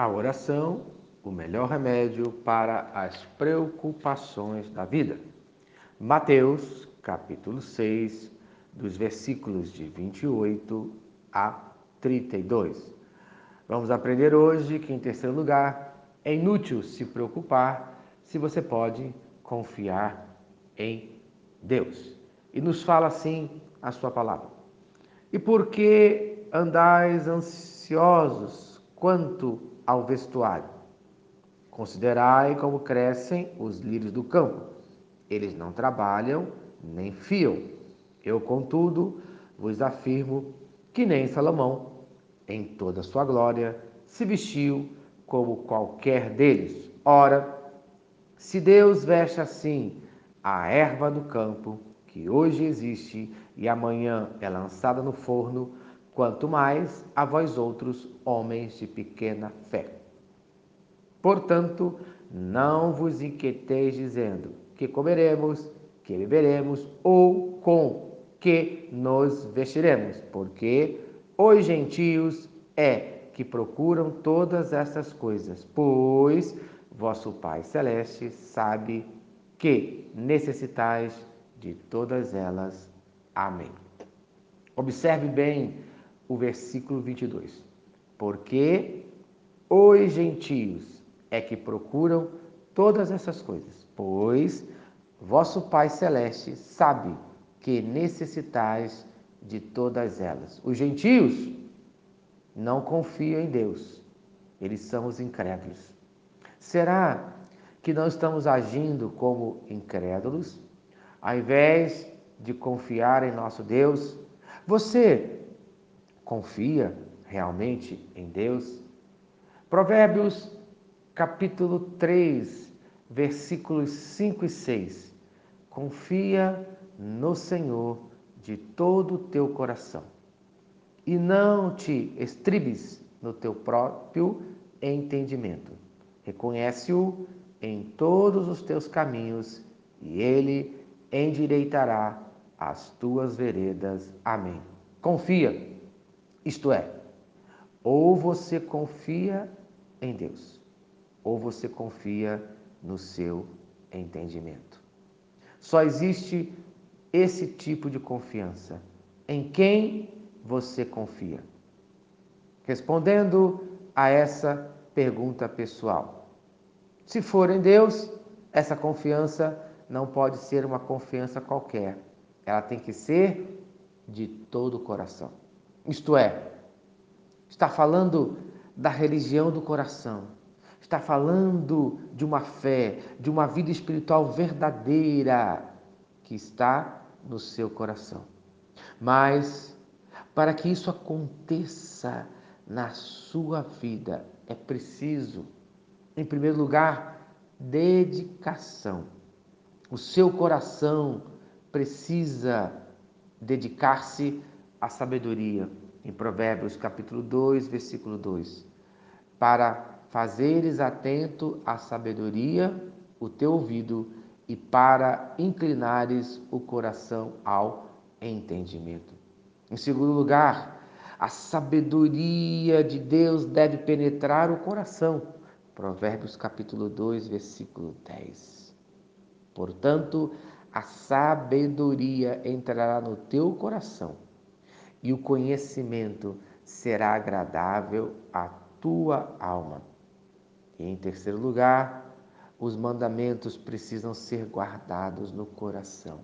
A oração, o melhor remédio para as preocupações da vida. Mateus, capítulo 6, dos versículos de 28 a 32. Vamos aprender hoje que, em terceiro lugar, é inútil se preocupar se você pode confiar em Deus. E nos fala assim a sua palavra. E por que andais ansiosos quanto ao vestuário? Considerai como crescem os lírios do campo. Eles não trabalham nem fiam. Eu, contudo, vos afirmo que nem Salomão, em toda sua glória, se vestiu como qualquer deles. Ora, se Deus veste assim a erva do campo, que hoje existe e amanhã é lançada no forno, quanto mais a vós outros, homens de pequena fé. Portanto, não vos inquieteis dizendo que comeremos, que beberemos ou com que nos vestiremos, porque os gentios é que procuram todas essas coisas, pois vosso Pai Celeste sabe que necessitais de todas elas. Amém. Observe bem o versículo 22. Porque os gentios é que procuram todas essas coisas, pois vosso Pai Celeste sabe que necessitais de todas elas. Os gentios não confiam em Deus, eles são os incrédulos. Será que não estamos agindo como incrédulos? Ao invés de confiar em nosso Deus, você confia realmente em Deus? Provérbios capítulo 3, versículos 5 e 6. Confia no Senhor de todo o teu coração e não te estribes no teu próprio entendimento. Reconhece-o em todos os teus caminhos e ele endireitará as tuas veredas. Amém. Confia, isto é, ou você confia em Deus, ou você confia no seu entendimento. Só existe esse tipo de confiança. Em quem você confia? Respondendo a essa pergunta pessoal. Se for em Deus, essa confiança não pode ser uma confiança qualquer. Ela tem que ser de todo o coração. Isto é, está falando da religião do coração. Está falando de uma fé, de uma vida espiritual verdadeira que está no seu coração. Mas para que isso aconteça na sua vida, é preciso, em primeiro lugar, dedicação. O seu coração precisa dedicar-se à sabedoria. Em Provérbios capítulo 2, versículo 2. Para fazeres atento à sabedoria o teu ouvido e para inclinares o coração ao entendimento. Em segundo lugar, a sabedoria de Deus deve penetrar o coração. Provérbios capítulo 2, versículo 10. Portanto, a sabedoria entrará no teu coração e o conhecimento será agradável à tua alma. E em terceiro lugar, os mandamentos precisam ser guardados no coração.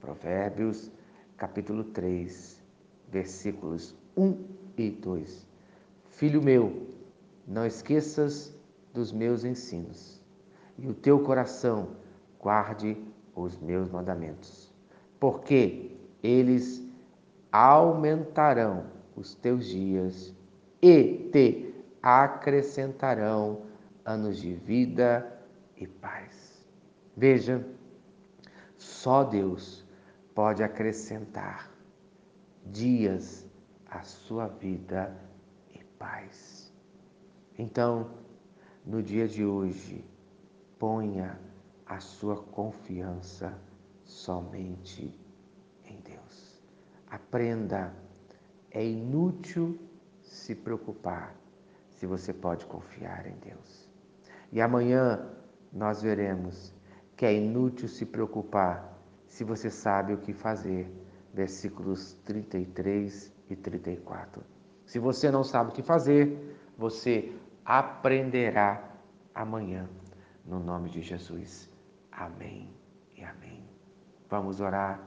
Provérbios capítulo 3, versículos 1 e 2. Filho meu, não esqueças dos meus ensinos, e o teu coração guarde os meus mandamentos, porque eles aumentarão os teus dias e te acrescentarão anos de vida e paz. Veja, só Deus pode acrescentar dias a sua vida e paz. Então, no dia de hoje, ponha a sua confiança somente. Aprenda, é inútil se preocupar se você pode confiar em Deus. E amanhã nós veremos que é inútil se preocupar se você sabe o que fazer. Versículos 33 e 34. Se você não sabe o que fazer, você aprenderá amanhã. No nome de Jesus. Amém e amém. Vamos orar.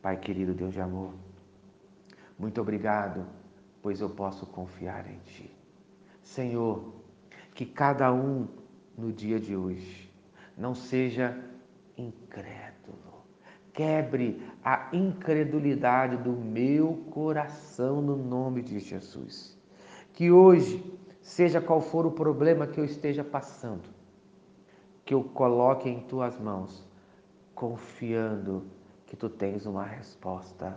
Pai querido, Deus de amor, muito obrigado, pois eu posso confiar em Ti. Senhor, que cada um no dia de hoje não seja incrédulo. Quebre a incredulidade do meu coração no nome de Jesus. Que hoje, seja qual for o problema que eu esteja passando, que eu coloque em tuas mãos, confiando que tu tens uma resposta